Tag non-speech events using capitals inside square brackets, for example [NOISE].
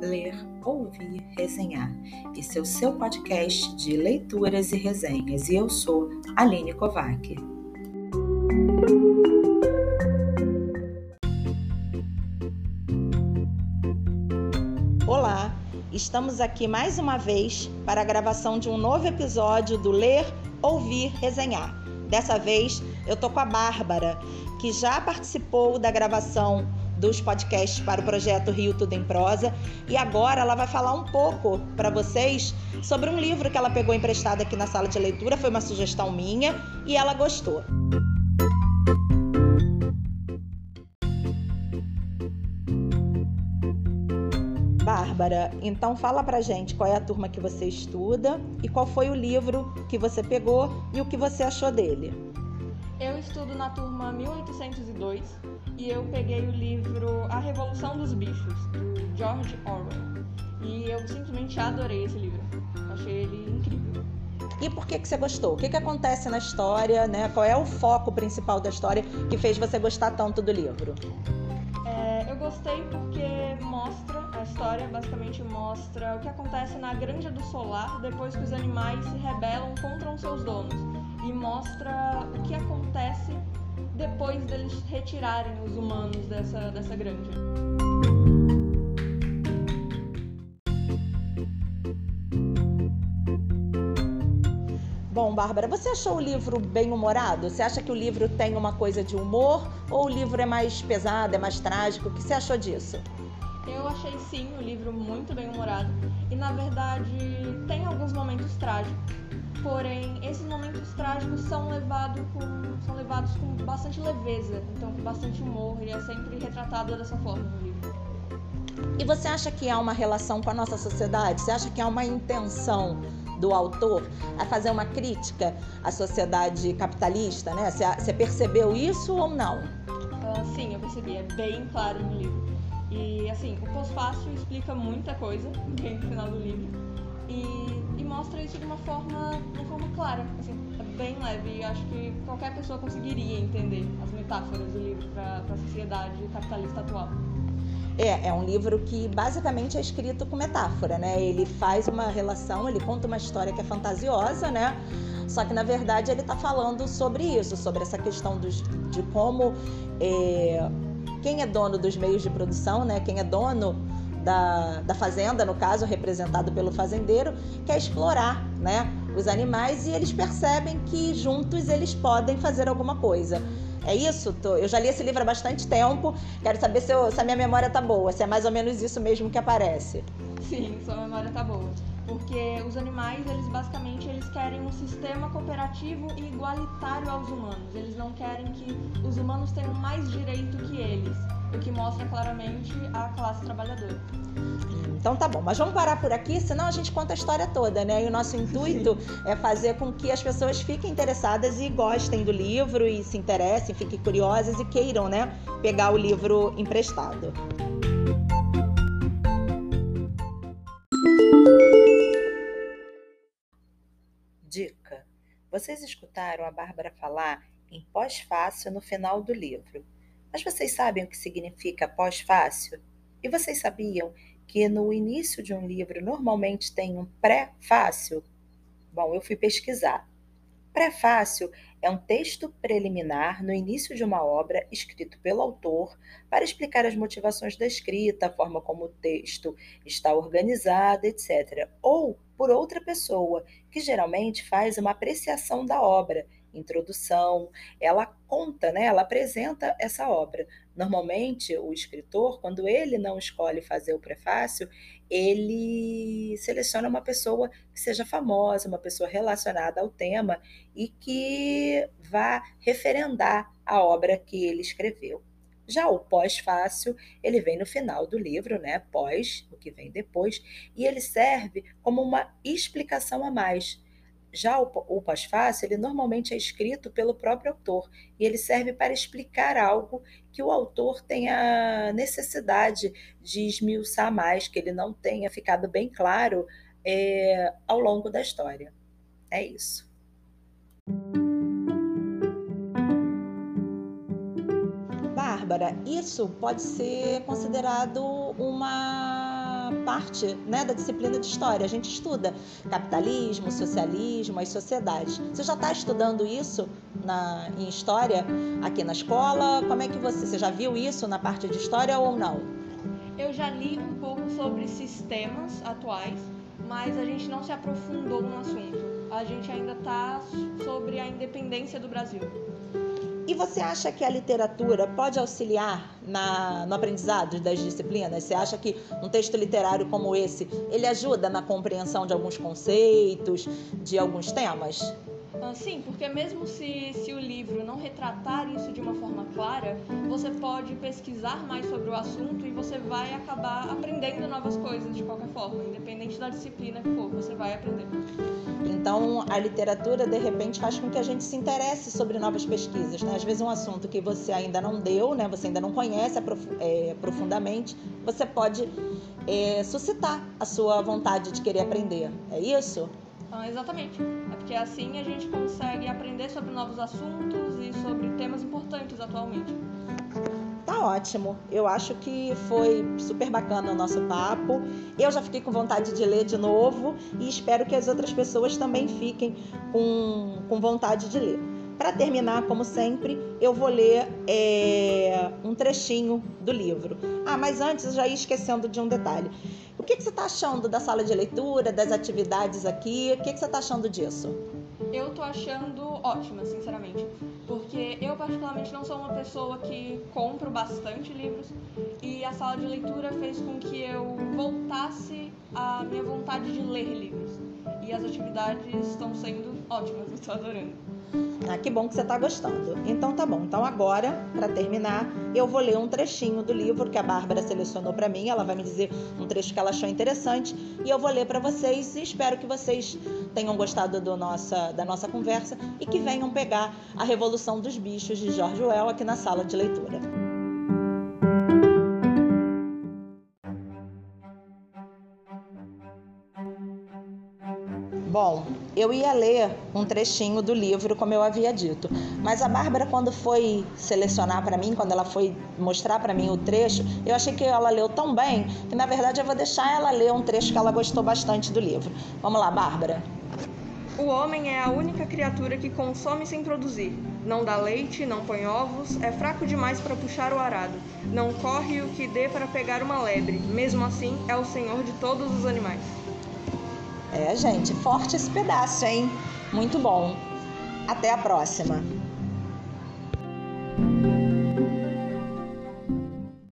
Ler, Ouvir, Resenhar. Esse é o seu podcast de leituras e resenhas e eu sou Aline Kovac. Olá, estamos aqui mais uma vez para a gravação de um novo episódio do Ler, Ouvir, Resenhar. Dessa vez eu tô com a Bárbara, que já participou da gravação dos podcasts para o projeto Rio Tudo em Prosa e agora ela vai falar um pouco para vocês sobre um livro que ela pegou emprestado aqui na sala de leitura, foi uma sugestão minha e ela gostou. Bárbara, então fala pra gente qual é a turma que você estuda e qual foi o livro que você pegou e o que você achou dele. Eu estudo na turma 1802 e eu peguei o livro A Revolução dos Bichos, do George Orwell. E eu simplesmente adorei esse livro. Achei ele incrível. E por que, que você gostou? O que, que acontece na história, né? Qual é o foco principal da história que fez você gostar tanto do livro? É, eu gostei porque mostra, a história basicamente mostra o que acontece na Granja do Solar depois que os animais se rebelam contra os seus donos. E mostra o que acontece depois deles retirarem os humanos dessa, dessa granja. Bom, Bárbara, você achou o livro bem humorado? Você acha que o livro tem uma coisa de humor ou o livro é mais pesado, é mais trágico? O que você achou disso? Eu achei sim o livro muito bem humorado e na verdade tem alguns momentos trágicos Porém, esses momentos trágicos são, levado com, são levados com bastante leveza, então com bastante humor. Ele é sempre retratado dessa forma no livro. E você acha que há uma relação com a nossa sociedade? Você acha que há uma intenção do autor a fazer uma crítica à sociedade capitalista, né? Você, percebeu isso ou não? Uh, sim, eu percebi. É bem claro no livro. E assim, o pós-fácil explica muita coisa bem no final do livro e, e mostra isso de uma forma, de uma forma clara, assim, é bem leve. E acho que qualquer pessoa conseguiria entender as metáforas do livro para a sociedade capitalista atual. É, é um livro que basicamente é escrito com metáfora, né? Ele faz uma relação, ele conta uma história que é fantasiosa, né? Só que na verdade ele está falando sobre isso, sobre essa questão dos, de como é, quem é dono dos meios de produção, né? Quem é dono da, da fazenda, no caso, representado pelo fazendeiro, quer explorar né, os animais e eles percebem que juntos eles podem fazer alguma coisa. É isso? Eu já li esse livro há bastante tempo. Quero saber se, eu, se a minha memória tá boa, se é mais ou menos isso mesmo que aparece. Sim, sua memória tá boa. Porque os animais, eles basicamente eles querem um sistema cooperativo e igualitário aos humanos. Eles não querem que os humanos tenham mais direito que eles o que mostra claramente a classe trabalhadora. Então tá bom, mas vamos parar por aqui, senão a gente conta a história toda, né? E o nosso intuito [LAUGHS] é fazer com que as pessoas fiquem interessadas e gostem do livro e se interessem, fiquem curiosas e queiram, né, pegar o livro emprestado. Vocês escutaram a Bárbara falar em pós-fácil no final do livro. Mas vocês sabem o que significa pós-fácil? E vocês sabiam que no início de um livro normalmente tem um pré-fácil? Bom, eu fui pesquisar. Prefácio é um texto preliminar no início de uma obra escrito pelo autor para explicar as motivações da escrita, a forma como o texto está organizado, etc. Ou por outra pessoa, que geralmente faz uma apreciação da obra introdução, ela conta, né, ela apresenta essa obra. Normalmente, o escritor, quando ele não escolhe fazer o prefácio, ele seleciona uma pessoa que seja famosa, uma pessoa relacionada ao tema e que vá referendar a obra que ele escreveu. Já o pós-fácil, ele vem no final do livro, né? Pós, o que vem depois, e ele serve como uma explicação a mais já o, o pós-fácil, ele normalmente é escrito pelo próprio autor e ele serve para explicar algo que o autor tenha necessidade de esmiuçar mais, que ele não tenha ficado bem claro é, ao longo da história. É isso. Bárbara, isso pode ser considerado uma parte né, da disciplina de história. A gente estuda capitalismo, socialismo, as sociedades. Você já está estudando isso na, em história aqui na escola? Como é que você, você já viu isso na parte de história ou não? Eu já li um pouco sobre sistemas atuais, mas a gente não se aprofundou no assunto. A gente ainda está sobre a independência do Brasil. E você acha que a literatura pode auxiliar na, no aprendizado das disciplinas? Você acha que um texto literário como esse, ele ajuda na compreensão de alguns conceitos, de alguns temas? Ah, sim, porque mesmo se, se o livro não retratar isso de uma forma clara, você pode pesquisar mais sobre o assunto e você vai acabar aprendendo novas coisas de qualquer forma, independente da disciplina que for, você vai aprender. Então, a literatura, de repente, faz com que a gente se interesse sobre novas pesquisas. Né? Às vezes, um assunto que você ainda não deu, né? você ainda não conhece é, profundamente, você pode é, suscitar a sua vontade de querer aprender. É isso? Ah, exatamente. É porque assim a gente consegue aprender sobre novos assuntos e sobre temas importantes atualmente. Tá ótimo. Eu acho que foi super bacana o nosso papo. Eu já fiquei com vontade de ler de novo e espero que as outras pessoas também fiquem com, com vontade de ler. Para terminar, como sempre, eu vou ler é, um trechinho do livro. Ah, mas antes eu já ia esquecendo de um detalhe. O que, que você está achando da sala de leitura, das atividades aqui? O que, que você está achando disso? Eu tô achando ótima, sinceramente. Porque eu, particularmente, não sou uma pessoa que compro bastante livros. E a sala de leitura fez com que eu voltasse à minha vontade de ler livros. E as atividades estão sendo ótimas, eu tô adorando. Ah, que bom que você está gostando. Então tá bom. Então agora, para terminar, eu vou ler um trechinho do livro que a Bárbara selecionou para mim. Ela vai me dizer um trecho que ela achou interessante e eu vou ler para vocês e espero que vocês tenham gostado do nossa, da nossa conversa e que venham pegar a Revolução dos Bichos de George Orwell aqui na sala de leitura. Bom, eu ia ler um trechinho do livro, como eu havia dito, mas a Bárbara, quando foi selecionar para mim, quando ela foi mostrar para mim o trecho, eu achei que ela leu tão bem que, na verdade, eu vou deixar ela ler um trecho que ela gostou bastante do livro. Vamos lá, Bárbara. O homem é a única criatura que consome sem produzir. Não dá leite, não põe ovos, é fraco demais para puxar o arado. Não corre o que dê para pegar uma lebre. Mesmo assim, é o senhor de todos os animais. É, gente, forte esse pedaço, hein? Muito bom. Até a próxima.